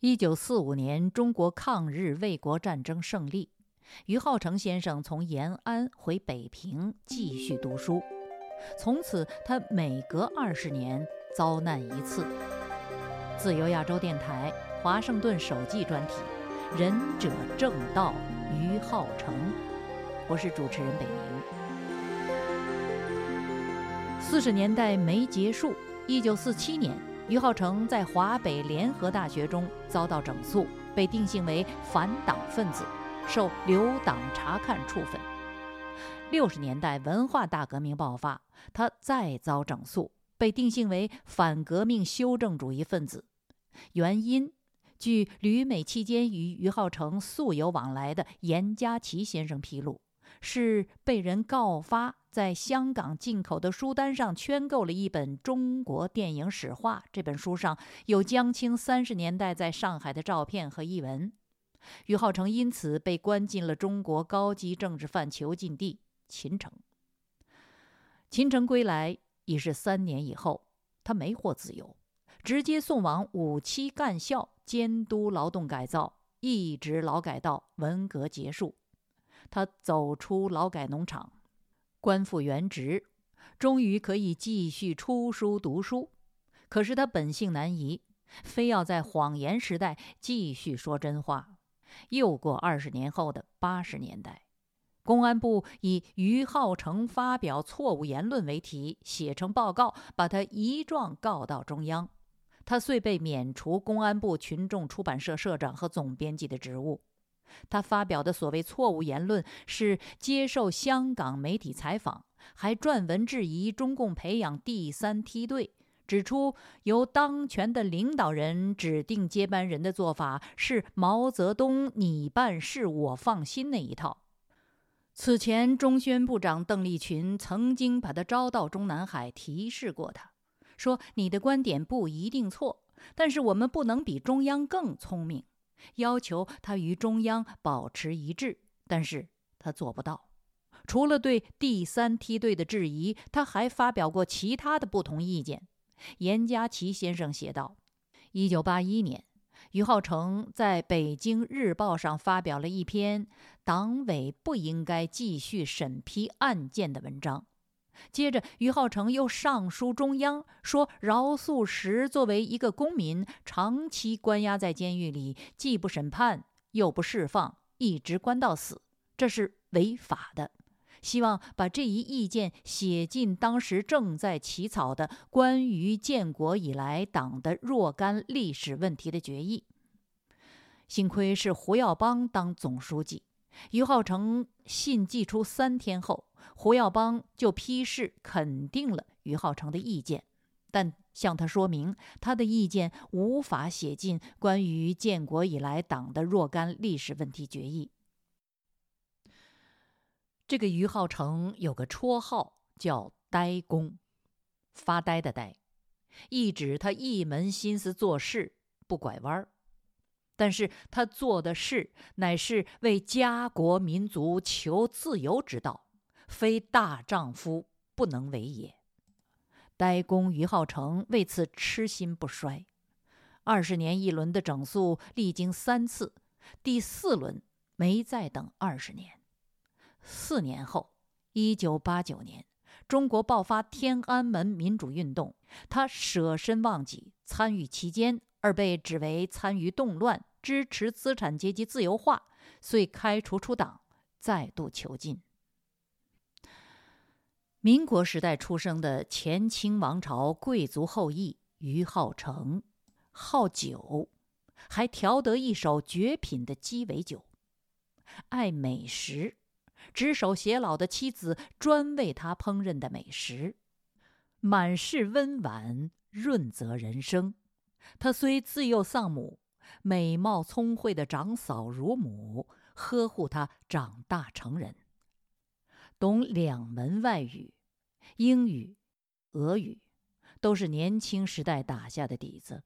一九四五年，中国抗日卫国战争胜利，于浩成先生从延安回北平继续读书。从此，他每隔二十年遭难一次。自由亚洲电台华盛顿首季专题《仁者正道》，于浩成，我是主持人北明。四十年代没结束，一九四七年。于浩成在华北联合大学中遭到整肃，被定性为反党分子，受留党察看处分。六十年代文化大革命爆发，他再遭整肃，被定性为反革命修正主义分子。原因，据旅美期间与于浩成素有往来的严家琪先生披露。是被人告发，在香港进口的书单上圈购了一本《中国电影史话》。这本书上有江青三十年代在上海的照片和译文。于浩成因此被关进了中国高级政治犯囚禁地秦城。秦城归来已是三年以后，他没获自由，直接送往五七干校监督劳动改造，一直劳改到文革结束。他走出劳改农场，官复原职，终于可以继续出书读书。可是他本性难移，非要在谎言时代继续说真话。又过二十年后的八十年代，公安部以于浩成发表错误言论为题，写成报告，把他一状告到中央。他遂被免除公安部群众出版社社长和总编辑的职务。他发表的所谓错误言论是接受香港媒体采访，还撰文质疑中共培养第三梯队，指出由当权的领导人指定接班人的做法是毛泽东“你办事我放心”那一套。此前，中宣部长邓力群曾经把他招到中南海，提示过他，说：“你的观点不一定错，但是我们不能比中央更聪明。”要求他与中央保持一致，但是他做不到。除了对第三梯队的质疑，他还发表过其他的不同意见。严家琪先生写道：，一九八一年，于浩成在北京日报上发表了一篇“党委不应该继续审批案件”的文章。接着，于浩成又上书中央，说饶漱石作为一个公民，长期关押在监狱里，既不审判又不释放，一直关到死，这是违法的。希望把这一意见写进当时正在起草的关于建国以来党的若干历史问题的决议。幸亏是胡耀邦当总书记。于浩成信寄出三天后，胡耀邦就批示肯定了于浩成的意见，但向他说明他的意见无法写进关于建国以来党的若干历史问题决议。这个于浩成有个绰号叫“呆公”，发呆的呆，意指他一门心思做事不拐弯儿。但是他做的事乃是为家国民族求自由之道，非大丈夫不能为也。呆公于浩成为此痴心不衰，二十年一轮的整肃历经三次，第四轮没再等二十年。四年后，一九八九年，中国爆发天安门民主运动，他舍身忘己参与其间，而被指为参与动乱。支持资产阶级自由化，遂开除出党，再度囚禁。民国时代出生的前清王朝贵族后裔于浩成，好酒，还调得一手绝品的鸡尾酒，爱美食，执手偕老的妻子专为他烹饪的美食，满是温婉润泽人生。他虽自幼丧母。美貌聪慧的长嫂如母，呵护他长大成人，懂两门外语，英语、俄语，都是年轻时代打下的底子。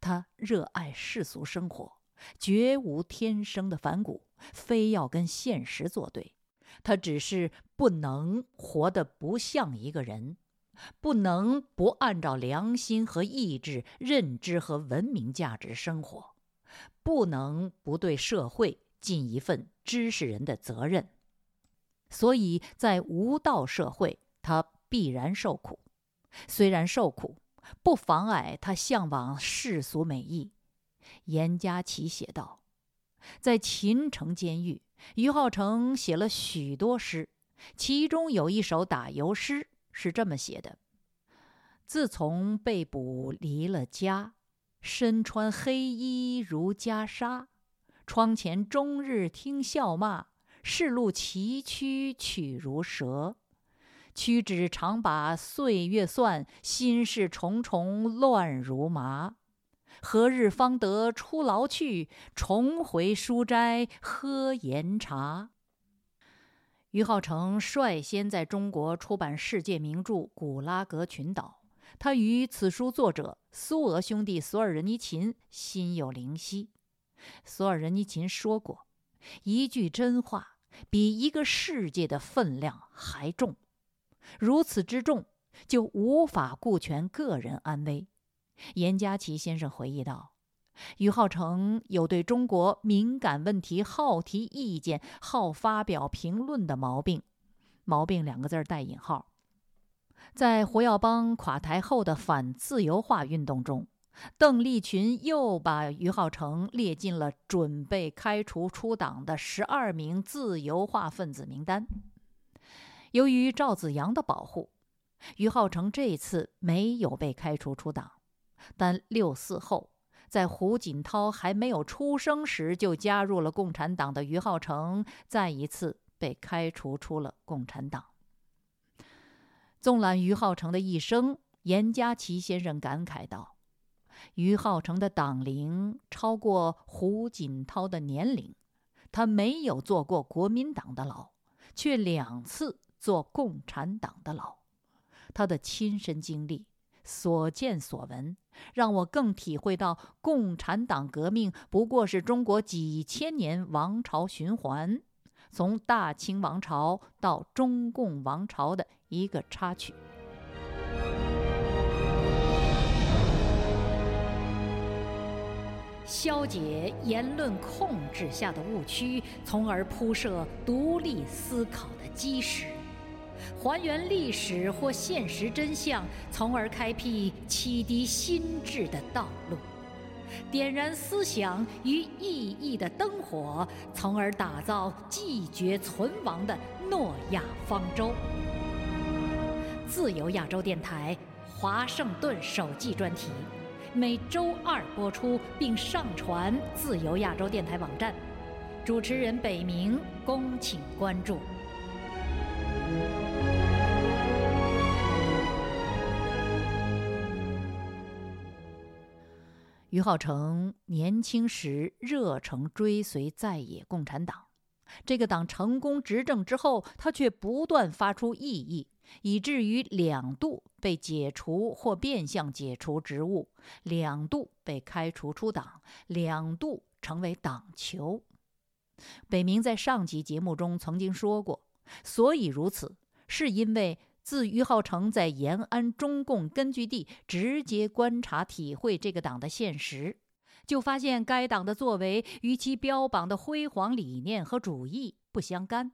他热爱世俗生活，绝无天生的反骨，非要跟现实作对。他只是不能活得不像一个人，不能不按照良心和意志、认知和文明价值生活，不能不对社会尽一份知识人的责任。所以在无道社会，他必然受苦。虽然受苦，不妨碍他向往世俗美意。严家琪写道，在秦城监狱，于浩成写了许多诗，其中有一首打油诗是这么写的：“自从被捕离了家，身穿黑衣如袈裟，窗前终日听笑骂。”世路崎岖曲如蛇，屈指常把岁月算，心事重重乱如麻。何日方得出牢去，重回书斋喝盐茶？于浩成率先在中国出版世界名著《古拉格群岛》，他与此书作者苏俄兄弟索尔仁尼琴心有灵犀。索尔仁尼琴说过一句真话。比一个世界的分量还重，如此之重，就无法顾全个人安危。严家琪先生回忆道：“于浩成有对中国敏感问题好提意见、好发表评论的毛病，毛病两个字带引号。在胡耀邦垮台后的反自由化运动中。”邓丽群又把于浩成列进了准备开除出党的十二名自由化分子名单。由于赵子阳的保护，于浩成这次没有被开除出党。但六四后，在胡锦涛还没有出生时就加入了共产党的于浩成，再一次被开除出了共产党。纵览于浩成的一生，严家琪先生感慨道。于浩成的党龄超过胡锦涛的年龄，他没有坐过国民党的牢，却两次坐共产党的牢。他的亲身经历、所见所闻，让我更体会到共产党革命不过是中国几千年王朝循环，从大清王朝到中共王朝的一个插曲。消解言论控制下的误区，从而铺设独立思考的基石；还原历史或现实真相，从而开辟启迪心智的道路；点燃思想与意义的灯火，从而打造继绝存亡的诺亚方舟。自由亚洲电台华盛顿首季专题。每周二播出并上传自由亚洲电台网站，主持人北明，恭请关注。于浩成年轻时热诚追随在野共产党，这个党成功执政之后，他却不断发出异议。以至于两度被解除或变相解除职务，两度被开除出党，两度成为党囚。北明在上集节目中曾经说过，所以如此，是因为自于浩成在延安中共根据地直接观察体会这个党的现实，就发现该党的作为与其标榜的辉煌理念和主义不相干，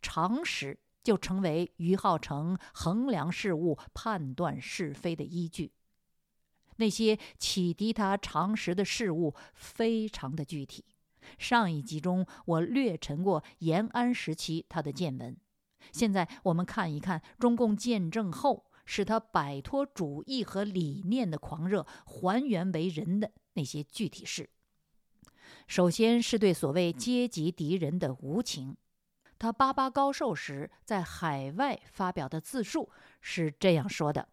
常识。就成为于浩成衡量事物、判断是非的依据。那些启迪他常识的事物非常的具体。上一集中我略陈过延安时期他的见闻，现在我们看一看中共建政后使他摆脱主义和理念的狂热，还原为人的那些具体事。首先是对所谓阶级敌人的无情。他八八高寿时在海外发表的自述是这样说的：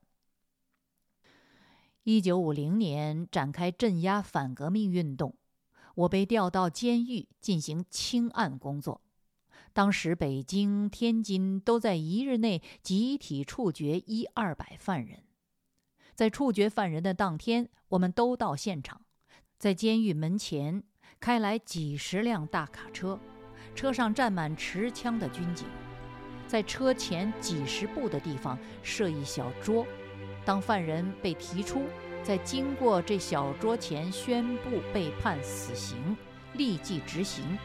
一九五零年展开镇压反革命运动，我被调到监狱进行清案工作。当时北京、天津都在一日内集体处决一二百犯人。在处决犯人的当天，我们都到现场，在监狱门前开来几十辆大卡车。车上站满持枪的军警，在车前几十步的地方设一小桌，当犯人被提出，在经过这小桌前宣布被判死刑，立即执行，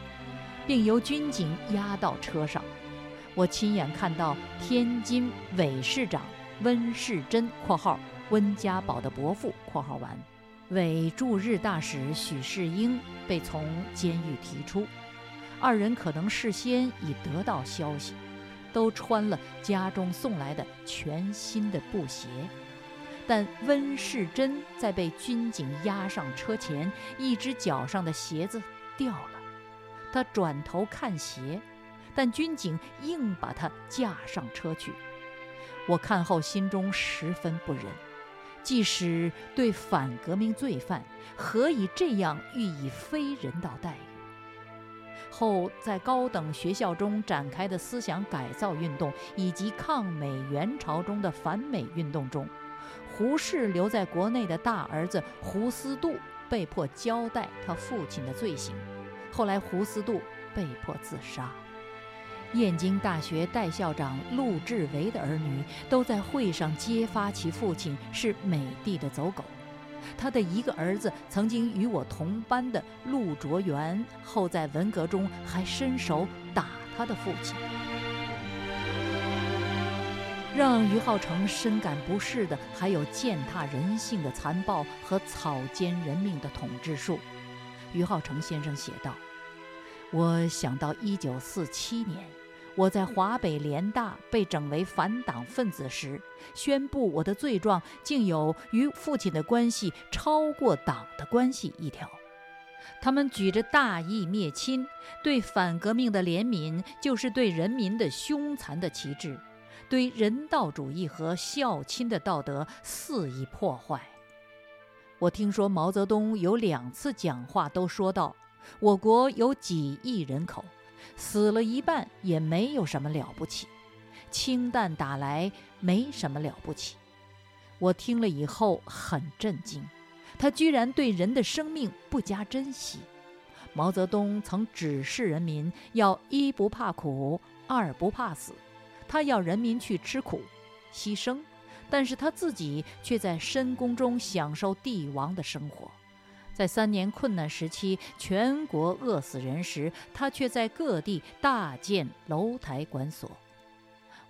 并由军警押到车上。我亲眼看到天津伪市长温世珍（括号温家宝的伯父）（括号完）伪驻日大使许世英被从监狱提出，二人可能事先已得到消息，都穿了家中送来的全新的布鞋，但温世珍在被军警押上车前，一只脚上的鞋子掉了，他转头看鞋。但军警硬把他架上车去，我看后心中十分不忍。即使对反革命罪犯，何以这样予以非人道待遇？后在高等学校中展开的思想改造运动，以及抗美援朝中的反美运动中，胡适留在国内的大儿子胡思度被迫交代他父亲的罪行，后来胡思度被迫自杀。燕京大学代校长陆志维的儿女都在会上揭发其父亲是美帝的走狗。他的一个儿子曾经与我同班的陆卓元，后在文革中还伸手打他的父亲。让于浩成深感不适的，还有践踏人性的残暴和草菅人命的统治术。于浩成先生写道：“我想到一九四七年。”我在华北联大被整为反党分子时，宣布我的罪状竟有与父亲的关系超过党的关系一条。他们举着大义灭亲、对反革命的怜悯就是对人民的凶残的旗帜，对人道主义和孝亲的道德肆意破坏。我听说毛泽东有两次讲话都说到，我国有几亿人口。死了一半也没有什么了不起，氢弹打来没什么了不起。我听了以后很震惊，他居然对人的生命不加珍惜。毛泽东曾指示人民要一不怕苦，二不怕死，他要人民去吃苦、牺牲，但是他自己却在深宫中享受帝王的生活。在三年困难时期，全国饿死人时，他却在各地大建楼台馆所。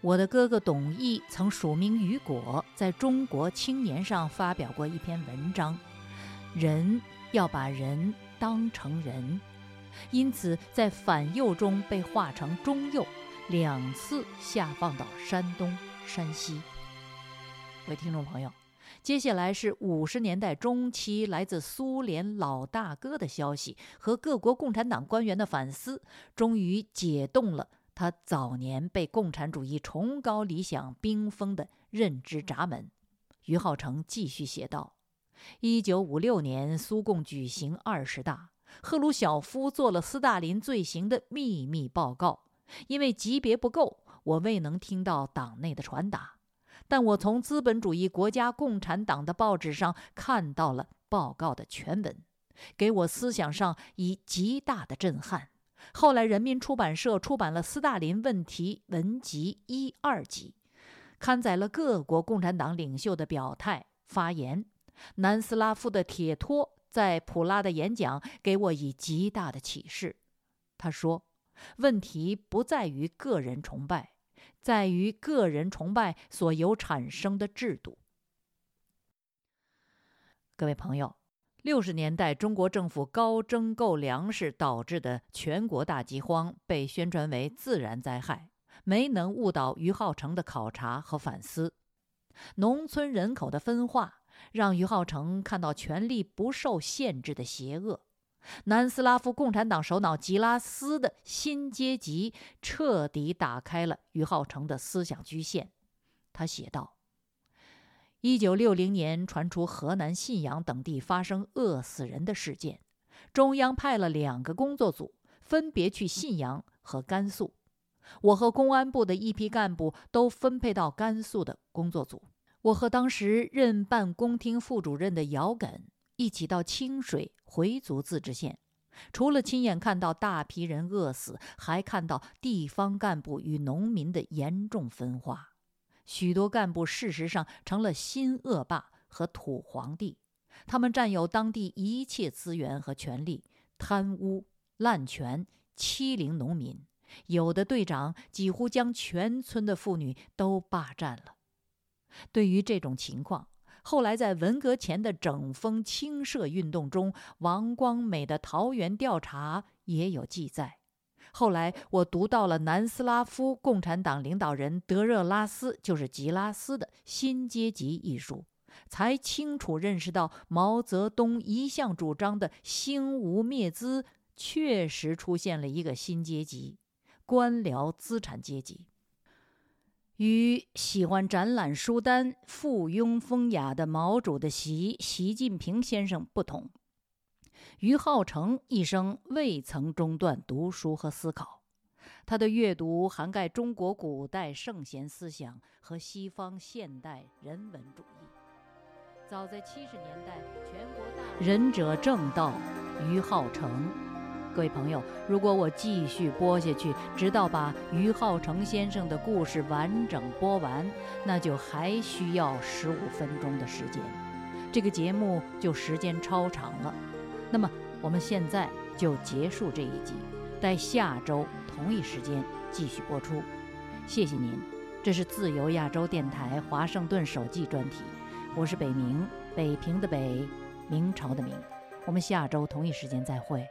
我的哥哥董毅曾署名雨果，在中国青年上发表过一篇文章：“人要把人当成人。”因此，在反右中被划成中右，两次下放到山东、山西。各位听众朋友。接下来是五十年代中期来自苏联老大哥的消息和各国共产党官员的反思，终于解冻了他早年被共产主义崇高理想冰封的认知闸门。于浩成继续写道：“一九五六年，苏共举行二十大，赫鲁晓夫做了斯大林罪行的秘密报告，因为级别不够，我未能听到党内的传达。”但我从资本主义国家共产党的报纸上看到了报告的全文，给我思想上以极大的震撼。后来，人民出版社出版了《斯大林问题文集》一二集，刊载了各国共产党领袖的表态发言。南斯拉夫的铁托在普拉的演讲给我以极大的启示。他说：“问题不在于个人崇拜。”在于个人崇拜所有产生的制度。各位朋友，六十年代中国政府高征购粮食导致的全国大饥荒被宣传为自然灾害，没能误导于浩成的考察和反思。农村人口的分化让于浩成看到权力不受限制的邪恶。南斯拉夫共产党首脑吉拉斯的新阶级彻底打开了于浩成的思想局限。他写道：“一九六零年传出河南信阳等地发生饿死人的事件，中央派了两个工作组，分别去信阳和甘肃。我和公安部的一批干部都分配到甘肃的工作组。我和当时任办公厅副主任的姚耿。”一起到清水回族自治县，除了亲眼看到大批人饿死，还看到地方干部与农民的严重分化。许多干部事实上成了新恶霸和土皇帝，他们占有当地一切资源和权力，贪污滥权，欺凌农民。有的队长几乎将全村的妇女都霸占了。对于这种情况，后来在文革前的整风清社运动中，王光美的桃园调查也有记载。后来我读到了南斯拉夫共产党领导人德热拉斯，就是吉拉斯的《新阶级》一书，才清楚认识到毛泽东一向主张的兴无灭资，确实出现了一个新阶级——官僚资产阶级。与喜欢展览书单、附庸风雅的毛主席习近平先生不同。于浩成一生未曾中断读书和思考，他的阅读涵盖中国古代圣贤思想和西方现代人文主义。早在七十年代，全国大仁者正道，于浩成。各位朋友，如果我继续播下去，直到把于浩成先生的故事完整播完，那就还需要十五分钟的时间，这个节目就时间超长了。那么我们现在就结束这一集，待下周同一时间继续播出。谢谢您，这是自由亚洲电台华盛顿首季专题，我是北明，北平的北，明朝的明。我们下周同一时间再会。